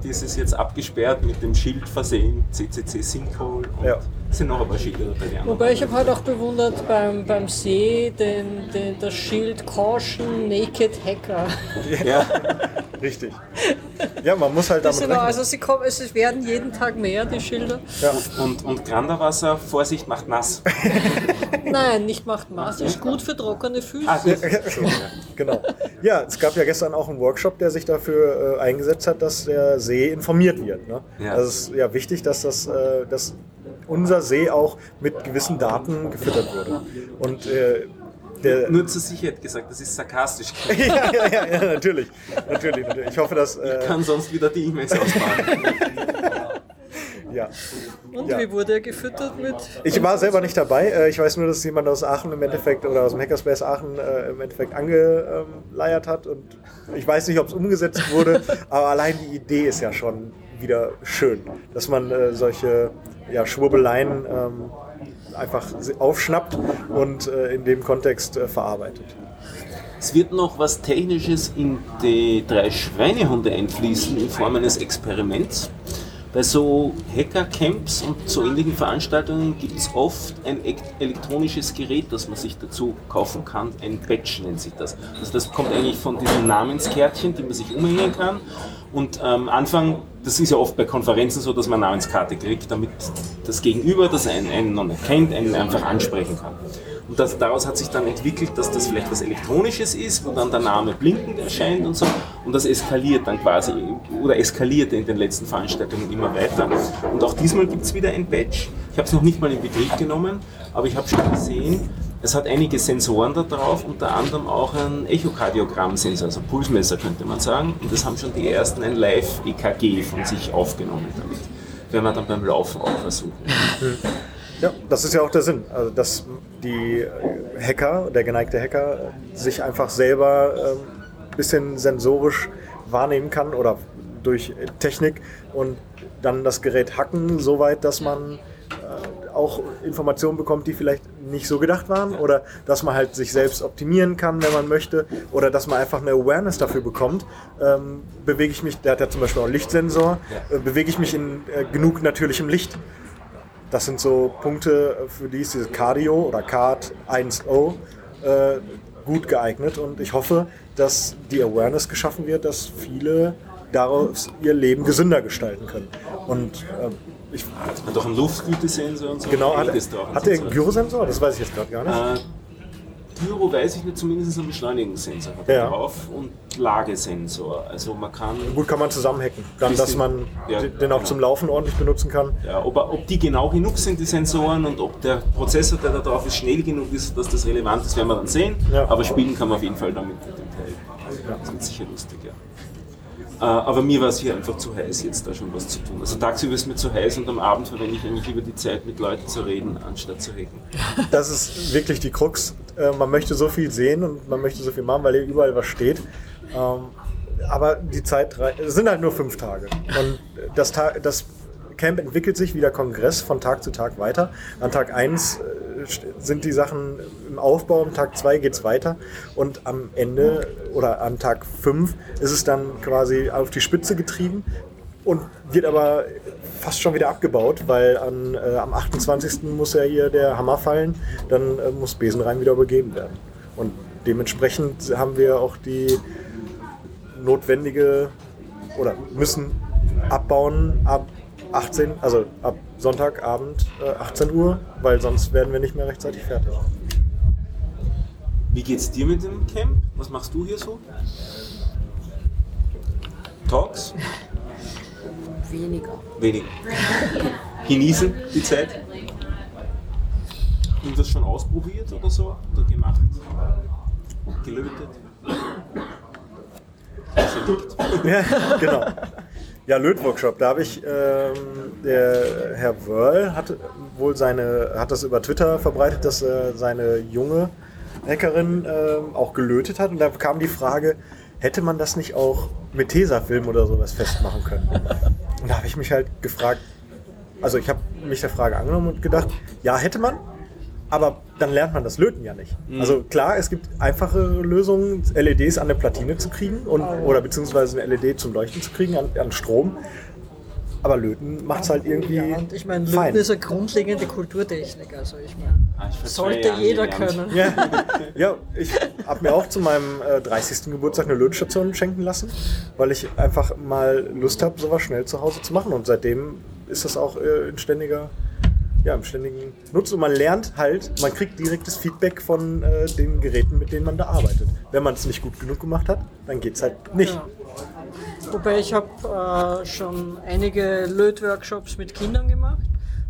Das ist jetzt abgesperrt mit dem Schild versehen, CCC Sinkhole und Ja. es sind noch ein paar Schilder dabei. die anderen. wobei ich habe halt auch bewundert beim, beim See den, den, das Schild Caution Naked Hacker. Ja, Richtig. Ja, man muss halt Das damit auch, rechnen. also sie kommen, es werden jeden Tag mehr, die Schilder. Ja. und, und Granderwasser, Vorsicht, macht nass. Nein, nicht macht Maß, ist gut für trockene Füße. Ah, gut. Entschuldigung. Genau. Ja, es gab ja gestern auch einen Workshop, der sich dafür äh, eingesetzt hat, dass der See informiert wird. Ne? Ja. Also es ist ja wichtig, dass, das, äh, dass unser See auch mit gewissen Daten gefüttert wurde. Und äh, der, Nur zur Sicherheit gesagt, das ist sarkastisch. ja, ja, ja, ja, natürlich. natürlich, natürlich. Ich hoffe, dass. Äh, Ich kann sonst wieder die E-Mails ausmachen. ja. Und ja. wie wurde er gefüttert mit? Ich war selber nicht dabei. Äh, Ich weiß nur, dass jemand aus Aachen im Endeffekt oder aus dem Hackerspace Aachen äh, im Endeffekt angeleiert hat. Und ich weiß nicht, ob es umgesetzt wurde, aber allein die Idee ist ja schon wieder schön, dass man äh, solche ja, Schwurbeleien ähm, einfach aufschnappt und äh, in dem Kontext äh, verarbeitet. Es wird noch was Technisches in die drei Schweinehunde einfließen in Form eines Experiments. Bei so Hacker-Camps und so ähnlichen Veranstaltungen gibt es oft ein elektronisches Gerät, das man sich dazu kaufen kann. Ein Badge nennt sich das. Also das kommt eigentlich von diesen Namenskärtchen, die man sich umhängen kann. Und am ähm, Anfang, das ist ja oft bei Konferenzen so, dass man eine Namenskarte kriegt, damit das Gegenüber, das einen, einen noch nicht kennt, einen einfach ansprechen kann. Und das, daraus hat sich dann entwickelt, dass das vielleicht was Elektronisches ist, wo dann der Name blinkend erscheint und so. Und das eskaliert dann quasi, oder eskaliert in den letzten Veranstaltungen immer weiter. Und auch diesmal gibt es wieder ein Badge. Ich habe es noch nicht mal in Betrieb genommen, aber ich habe schon gesehen, es hat einige Sensoren da drauf, unter anderem auch ein Echokardiogrammsensor, also Pulsmesser könnte man sagen. Und das haben schon die ersten ein Live-EKG von sich aufgenommen damit. Werden wir dann beim Laufen auch versuchen. Ja, das ist ja auch der Sinn. Also, dass die Hacker, der geneigte Hacker, sich einfach selber ein ähm, bisschen sensorisch wahrnehmen kann oder durch Technik und dann das Gerät hacken, soweit, dass man äh, auch Informationen bekommt, die vielleicht nicht so gedacht waren oder dass man halt sich selbst optimieren kann, wenn man möchte oder dass man einfach eine Awareness dafür bekommt. Ähm, bewege ich mich, der hat ja zum Beispiel auch einen Lichtsensor, äh, bewege ich mich in äh, genug natürlichem Licht das sind so Punkte, für die ist dieses Cardio oder Card 1O äh, gut geeignet und ich hoffe, dass die Awareness geschaffen wird, dass viele daraus ihr Leben gesünder gestalten können. Und äh, ich, hat doch einen Luftgütesensor und so. Genau, hat, hat der einen Gyrosensor? Das weiß ich jetzt gerade gar nicht. Äh, Gyro weiß ich nicht, zumindest einen Beschleunigungssensor hat ja. drauf und Lagesensor. Also man kann. Gut, kann man zusammenhacken. Dann, dass man ja, den auch genau. zum Laufen ordentlich benutzen kann. Ja, ob, ob die genau genug sind, die Sensoren, und ob der Prozessor, der da drauf ist, schnell genug ist, dass das relevant ist, werden wir dann sehen. Ja. Aber spielen kann man auf jeden Fall damit mit dem Teil. Das wird sicher lustig, ja. Äh, aber mir war es hier einfach zu heiß, jetzt da schon was zu tun. Also tagsüber ist mir zu heiß und am Abend verwende ich eigentlich lieber die Zeit, mit Leuten zu reden, anstatt zu hacken. Das ist wirklich die Krux. Äh, man möchte so viel sehen und man möchte so viel machen, weil hier überall was steht. Ähm, aber die Zeit sind halt nur fünf Tage. Und das, das Camp entwickelt sich wie der Kongress von Tag zu Tag weiter. An Tag 1 sind die Sachen im Aufbau, am Tag 2 geht es weiter und am Ende oder am Tag 5 ist es dann quasi auf die Spitze getrieben und wird aber fast schon wieder abgebaut, weil an, äh, am 28. muss ja hier der Hammer fallen, dann äh, muss Besenrein wieder übergeben werden. Und dementsprechend haben wir auch die notwendige oder müssen abbauen ab 18, also ab Sonntagabend äh, 18 Uhr, weil sonst werden wir nicht mehr rechtzeitig fertig. Wie geht's dir mit dem Camp? Was machst du hier so? Talks? Weniger. Weniger. Genießen die Zeit? Irgendwas schon ausprobiert oder so? Oder gemacht? Gelötet? ja, genau. Ja, Lötworkshop. Da habe ich, ähm, der Herr Wörl hat wohl seine, hat das über Twitter verbreitet, dass äh, seine junge Hackerin äh, auch gelötet hat. Und da kam die Frage, hätte man das nicht auch mit Tesafilm oder sowas festmachen können? Und da habe ich mich halt gefragt, also ich habe mich der Frage angenommen und gedacht, ja, hätte man, aber dann lernt man das Löten ja nicht. Mhm. Also klar, es gibt einfache Lösungen, LEDs an eine Platine zu kriegen und, oder beziehungsweise eine LED zum Leuchten zu kriegen an, an Strom. Aber Löten macht es halt irgendwie. Ja, und ich meine, Löten fein. ist eine grundlegende Kulturtechnik. Also ich meine, ah, sollte jeder können. Ja, ja ich habe mir auch zu meinem äh, 30. Geburtstag eine Lötstation schenken lassen, weil ich einfach mal Lust habe, sowas schnell zu Hause zu machen. Und seitdem ist das auch äh, ein ständiger ja, im ständigen Nutzen. Und man lernt halt, man kriegt direktes Feedback von äh, den Geräten, mit denen man da arbeitet. Wenn man es nicht gut genug gemacht hat, dann geht es halt nicht. Ja. Wobei ich habe äh, schon einige Lötworkshops mit Kindern gemacht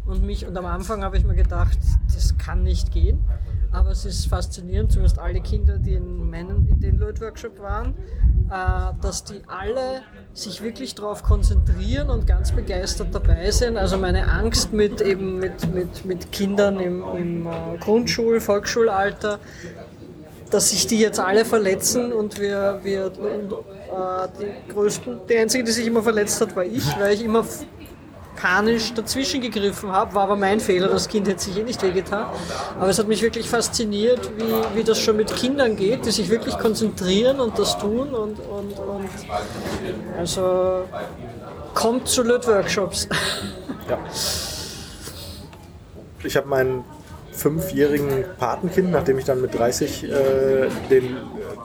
und mich und am Anfang habe ich mir gedacht, das kann nicht gehen. Aber es ist faszinierend, zumindest alle Kinder, die in, meinen, in den Lötworkshop waren, äh, dass die alle sich wirklich darauf konzentrieren und ganz begeistert dabei sind. Also meine Angst mit eben mit, mit, mit Kindern im, im äh, Grundschul-, Volksschulalter, dass sich die jetzt alle verletzen und wir, wir und, äh, die größten, die einzige, die sich immer verletzt hat, war ich, weil ich immer panisch dazwischen gegriffen habe, war aber mein Fehler, das Kind hätte sich eh nicht wehgetan. Aber es hat mich wirklich fasziniert, wie, wie das schon mit Kindern geht, die sich wirklich konzentrieren und das tun und, und, und also Kommt zu Lötworkshops. Ja. Ich habe meinen fünfjährigen Patenkind, nachdem ich dann mit 30 äh, den,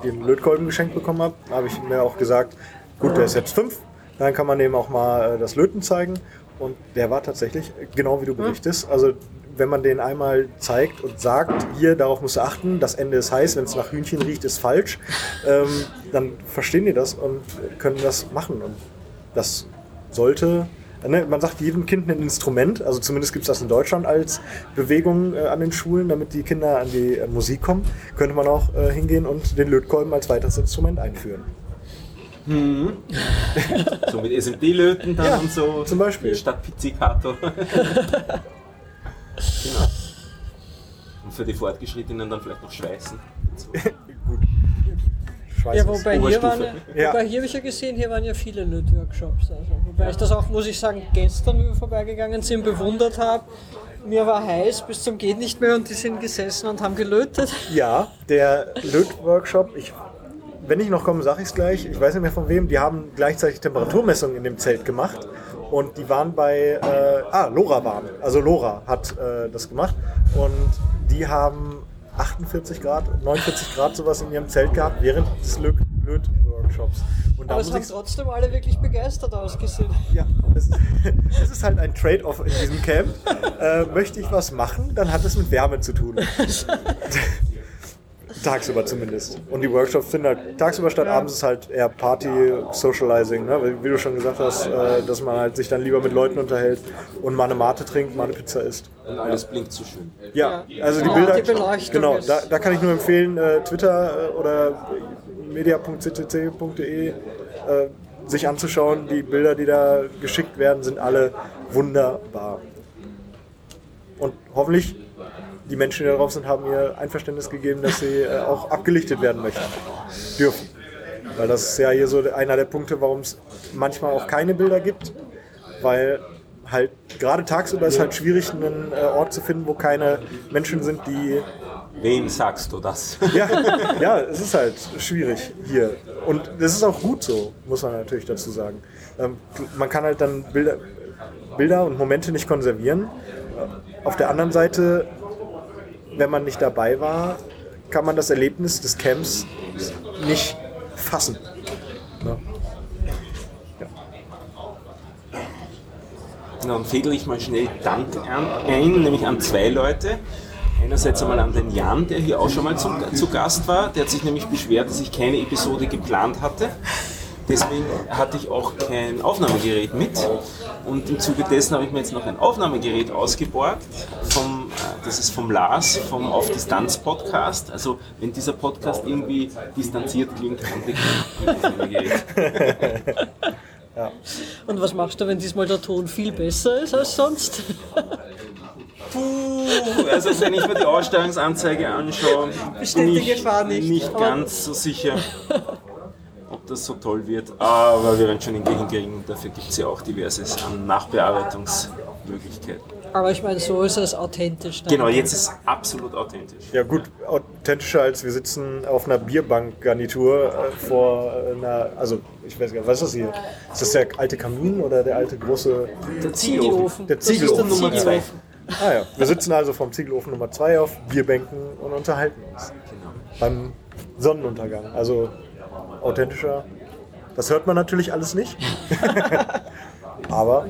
den Lötkolben geschenkt bekommen habe, habe ich mir auch gesagt, gut, der ist jetzt fünf, dann kann man dem auch mal äh, das Löten zeigen. Und der war tatsächlich genau wie du berichtest. Also wenn man den einmal zeigt und sagt, hier, darauf musst du achten, das Ende ist heiß, wenn es nach Hühnchen riecht, ist falsch, ähm, dann verstehen die das und können das machen. Und das sollte, ne, man sagt jedem Kind ein Instrument, also zumindest gibt es das in Deutschland als Bewegung äh, an den Schulen, damit die Kinder an die äh, Musik kommen, könnte man auch äh, hingehen und den Lötkolben als weiteres Instrument einführen. So mit SMD-Löten dann Ja, und so. zum Beispiel. Statt Pizzicato. genau. Und für die Fortgeschrittenen dann vielleicht noch schweißen. Gut. Schweiß Ja, wobei hier, waren, ja, Ja. wobei hier habe ich ja gesehen, hier waren ja viele Lötworkshops. Also, wobei ich das auch, muss ich sagen, gestern, wie wir vorbeigegangen sind, bewundert habe. Mir war heiß bis zum geht nicht mehr und die sind gesessen und haben gelötet. Ja, der Lötworkshop, ich, wenn ich noch komme, sage ich es gleich. Ich weiß nicht mehr von wem. Die haben gleichzeitig Temperaturmessungen in dem Zelt gemacht. Und die waren bei, äh, ah, Lora waren. Also Lora hat äh, das gemacht. Und die haben 48 Grad, 49 Grad sowas in ihrem Zelt gehabt während des Löt- Lötworkshops. Und da Aber es haben trotzdem alle wirklich begeistert ausgesehen. ja, es ist, es ist halt ein Trade-off in diesem Camp. Äh, möchte ich was machen, dann hat es mit Wärme zu tun. tagsüber zumindest. Und die Workshops sind halt tagsüber statt abends ist halt eher Party, Socializing, ne? Wie- wie du schon gesagt hast, äh, dass man halt sich dann lieber mit Leuten unterhält und mal eine Mate trinkt, mal eine Pizza isst. Und alles blinkt so schön. Ja, Ja. also die Ja, Bilder. die genau, da, da kann ich nur empfehlen, äh, Twitter äh, oder media.ccc.de äh, sich anzuschauen. Die Bilder, die da geschickt werden, sind alle wunderbar. Und hoffentlich die Menschen, die da drauf sind, haben ihr Einverständnis gegeben, dass sie äh, auch abgelichtet werden möchten. Dürfen. Weil das ist ja hier so einer der Punkte, warum es manchmal auch keine Bilder gibt. Weil halt gerade tagsüber ist halt schwierig, einen äh, Ort zu finden, wo keine Menschen sind, die. Wem sagst du das? Ja, ja, es ist halt schwierig hier. Und das ist auch gut so, muss man natürlich dazu sagen. Ähm, man kann halt dann Bilder, Bilder und Momente nicht konservieren. Auf der anderen Seite, wenn man nicht dabei war, kann man das Erlebnis des Camps nicht fassen. Na, dann fädel ich mal schnell Dank an, ein, nämlich an zwei Leute. Einerseits einmal an den Jan, der hier auch schon mal zum, zu Gast war. Der hat sich nämlich beschwert, dass ich keine Episode geplant hatte. Deswegen hatte ich auch kein Aufnahmegerät mit. Und im Zuge dessen habe ich mir jetzt noch ein Aufnahmegerät ausgeborgt. Vom, das ist vom Lars, vom Auf Distanz Podcast. Also wenn dieser Podcast irgendwie distanziert klingt, es am Aufnahmegerät. Und was machst du, wenn diesmal der Ton viel besser ist als sonst? Puh, also wenn ich mir die Ausstellungsanzeige anschaue, bin ich Gefahr nicht. nicht ganz so sicher, ob das so toll wird. Aber wir werden schon irgendwie hinkriegen. Dafür gibt es ja auch diverses an Nachbearbeitungsmöglichkeiten. Aber ich meine, so ist es authentisch. dann. Genau, jetzt ist es absolut authentisch. Ja gut, authentischer als wir sitzen auf einer Bierbankgarnitur äh, vor einer, also ich weiß gar nicht, was ist das hier? Ist das der alte Kamin oder der alte große... Der Ziegelofen. Der Das ist Ziegelofen. der Nummer zwei. Ziegelofen. Ah ja, wir sitzen also vom Ziegelofen Nummer 2 auf Bierbänken und unterhalten uns. Beim Sonnenuntergang. Also authentischer. Das hört man natürlich alles nicht. Aber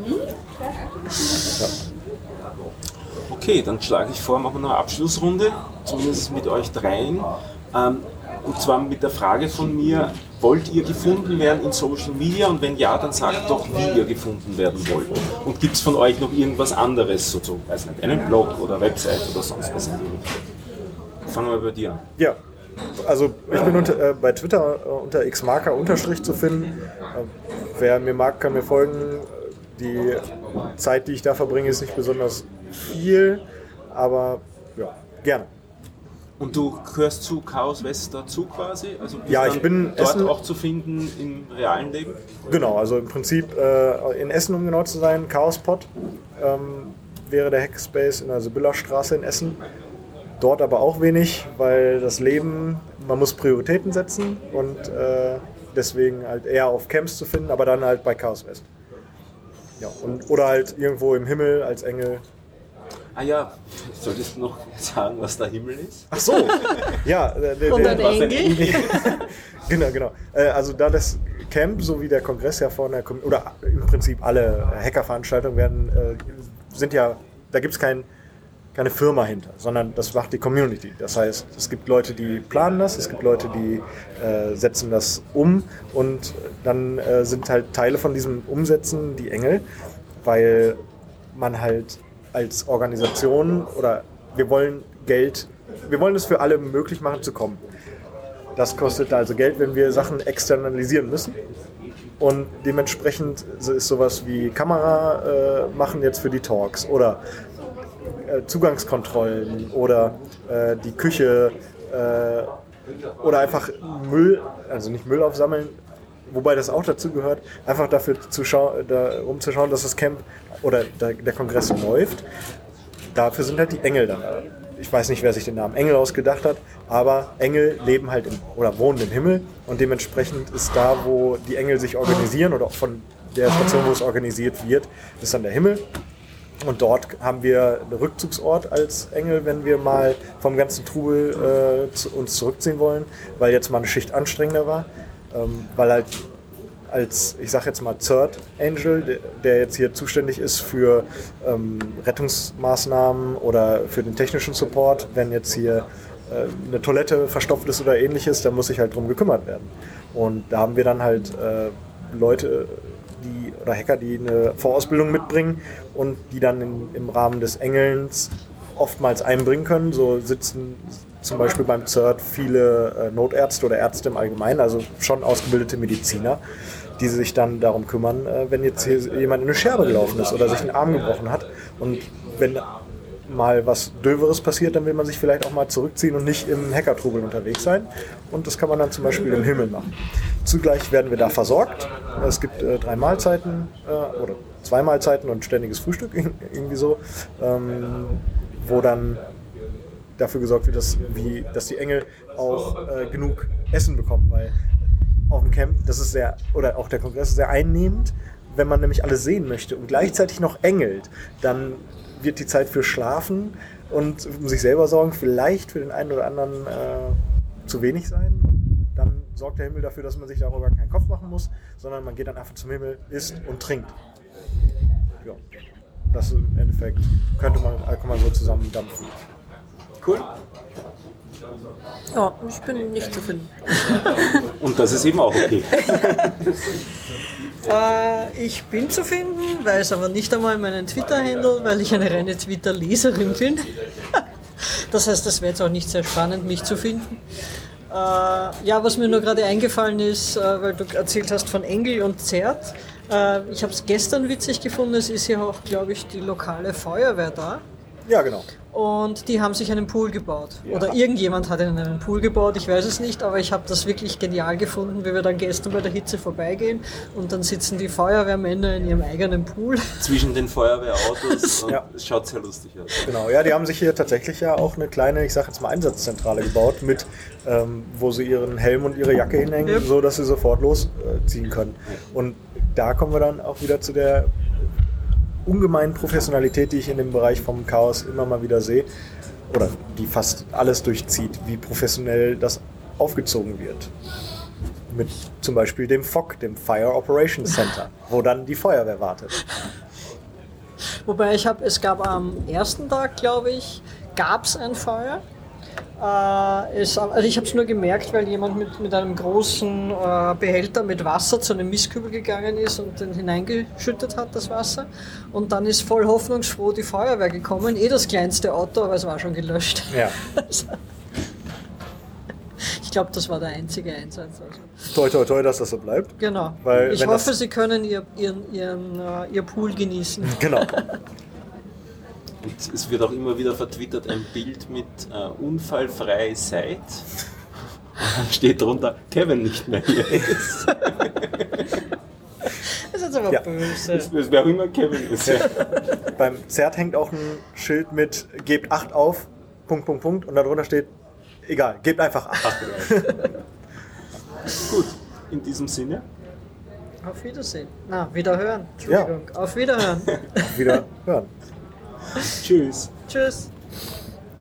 Okay, dann schlage ich vor, machen wir eine Abschlussrunde, zumindest mit euch dreien. Ähm, und zwar mit der Frage von mir, wollt ihr gefunden werden in Social Media? Und wenn ja, dann sagt doch, wie ihr gefunden werden wollt. Und gibt es von euch noch irgendwas anderes, so, so weiß nicht, einen Blog oder Website oder sonst was? Fangen wir bei dir an. ja, also ich bin unter, äh, bei Twitter äh, unter xmarker unterstrich zu finden. Äh, wer mir mag, kann mir folgen. Die Zeit, die ich da verbringe, ist nicht besonders viel, aber ja, gerne. Und du gehörst zu Chaos West dazu quasi? Also Ja, ich bin dort Essen- auch zu finden im realen Leben? Genau, also im Prinzip äh, in Essen, um genau zu sein, Chaospot ähm, wäre der Hackspace in der Sibyllerstraße in Essen. Dort aber auch wenig, weil das Leben, man muss Prioritäten setzen und äh, deswegen halt eher auf Camps zu finden, aber dann halt bei Chaos West. Ja, und, oder halt irgendwo im Himmel als Engel. Ah ja, solltest du noch sagen, was der Himmel ist? Ach so, ja. Der, der, Und ein der, Engel? genau, genau. Äh, Also da das Camp sowie der Kongress ja von der Com- oder im Prinzip alle Hackerveranstaltungen werden, äh, sind ja, da gibt es kein, keine Firma hinter, sondern das macht die Community. Das heißt, es gibt Leute, die planen das, es gibt Leute, die äh, setzen das um und dann äh, sind halt Teile von diesem Umsetzen die Engel, weil man halt als Organisation oder wir wollen Geld, wir wollen es für alle möglich machen zu kommen. Das kostet also Geld, wenn wir Sachen externalisieren müssen. Und dementsprechend ist sowas wie Kamera äh, machen jetzt für die Talks oder Zugangskontrollen oder äh, die Küche äh, oder einfach Müll, also nicht Müll aufsammeln, wobei das auch dazu gehört, einfach dafür zu da, um zu schauen, dass das Camp oder der, der Kongress läuft. Dafür sind halt die Engel da. Ich weiß nicht, wer sich den Namen Engel ausgedacht hat, aber Engel leben halt im, oder wohnen im Himmel und dementsprechend ist da, wo die Engel sich organisieren oder auch von der Station, wo es organisiert wird, ist dann der Himmel. Und dort haben wir einen Rückzugsort als Engel, wenn wir mal vom ganzen Trubel äh, zu, uns zurückziehen wollen, weil jetzt mal eine Schicht anstrengender war. Ähm, weil halt als, ich sag jetzt mal, Third Angel, der, der jetzt hier zuständig ist für ähm, Rettungsmaßnahmen oder für den technischen Support, wenn jetzt hier äh, eine Toilette verstopft ist oder ähnliches, dann muss sich halt drum gekümmert werden. Und da haben wir dann halt äh, Leute, oder Hacker, die eine Vorausbildung mitbringen und die dann in, im Rahmen des Engelns oftmals einbringen können. So sitzen zum Beispiel beim CERT viele äh, Notärzte oder Ärzte im Allgemeinen, also schon ausgebildete Mediziner, die sich dann darum kümmern, äh, wenn jetzt hier jemand in eine Scherbe gelaufen ist oder sich einen Arm gebrochen hat. Und wenn mal was Döveres passiert, dann will man sich vielleicht auch mal zurückziehen und nicht im Hackertrubel unterwegs sein. Und das kann man dann zum Beispiel im Himmel machen. Zugleich werden wir da versorgt. Es gibt äh, drei Mahlzeiten äh, oder zwei Mahlzeiten und ständiges Frühstück, irgendwie so, ähm, wo dann dafür gesorgt wird, dass, wie, dass die Engel auch äh, genug Essen bekommen, weil auf dem Camp, das ist sehr, oder auch der Kongress ist sehr einnehmend, wenn man nämlich alles sehen möchte und gleichzeitig noch engelt, dann wird die Zeit für Schlafen und um sich selber sorgen vielleicht für den einen oder anderen äh, zu wenig sein. Dann sorgt der Himmel dafür, dass man sich darüber keinen Kopf machen muss, sondern man geht dann einfach zum Himmel, isst und trinkt. Ja, das im Endeffekt könnte man, kann man so zusammen dampfen. Cool. Ja, ich bin nicht zu finden. Und das ist eben auch okay. Äh, ich bin zu finden, weiß aber nicht einmal meinen Twitter-Handle, weil ich eine reine Twitter-Leserin bin. das heißt, es wäre jetzt auch nicht sehr spannend, mich zu finden. Äh, ja, was mir nur gerade eingefallen ist, äh, weil du erzählt hast von Engel und Zert. Äh, ich habe es gestern witzig gefunden, es ist ja auch, glaube ich, die lokale Feuerwehr da. Ja, genau. Und die haben sich einen Pool gebaut. Oder irgendjemand hat ihnen einen Pool gebaut, ich weiß es nicht, aber ich habe das wirklich genial gefunden, wie wir dann gestern bei der Hitze vorbeigehen und dann sitzen die Feuerwehrmänner in ihrem eigenen Pool. Zwischen den Feuerwehrautos und Ja. es schaut sehr lustig aus. Genau, ja, die haben sich hier tatsächlich ja auch eine kleine, ich sag jetzt mal Einsatzzentrale gebaut, mit, ähm, wo sie ihren Helm und ihre Jacke hinhängen, Yep. so dass sie sofort losziehen können. Und da kommen wir dann auch wieder zu der ungemeinen Professionalität, die ich in dem Bereich vom Chaos immer mal wieder sehe, oder die fast alles durchzieht, wie professionell das aufgezogen wird. Mit zum Beispiel dem FOC, dem Fire Operations Center, wo dann die Feuerwehr wartet. Wobei ich habe, es gab am ersten Tag, glaube ich, gab es ein Feuer. Äh, es, also ich habe es nur gemerkt, weil jemand mit, mit einem großen äh, Behälter mit Wasser zu einem Mistkübel gegangen ist und den hineingeschüttet hat, das Wasser. Und dann ist voll hoffnungsfroh die Feuerwehr gekommen, eh das kleinste Auto, aber es war schon gelöscht. Ja. Ich glaube, das war der einzige Einsatz. Also. Toi, toi, toi, dass das so bleibt. Genau. Weil, ich hoffe, Sie können ihr, ihren, ihren, äh, ihr Pool genießen. Genau. Und es wird auch immer wieder vertwittert ein Bild mit äh, unfallfrei seid. Steht drunter, Kevin nicht mehr hier ist. Das ist jetzt aber Ja. böse. Das wäre auch immer Kevin ist. Ja. Beim Zert hängt auch ein Schild mit gebt 8 auf, Punkt, Punkt, Punkt. Und darunter steht, egal, gebt einfach 8. Gut, in diesem Sinne. Auf Wiedersehen. Na, wiederhören. Entschuldigung. Auf Wiederhören. Wieder hören. Tschüss. Tschüss.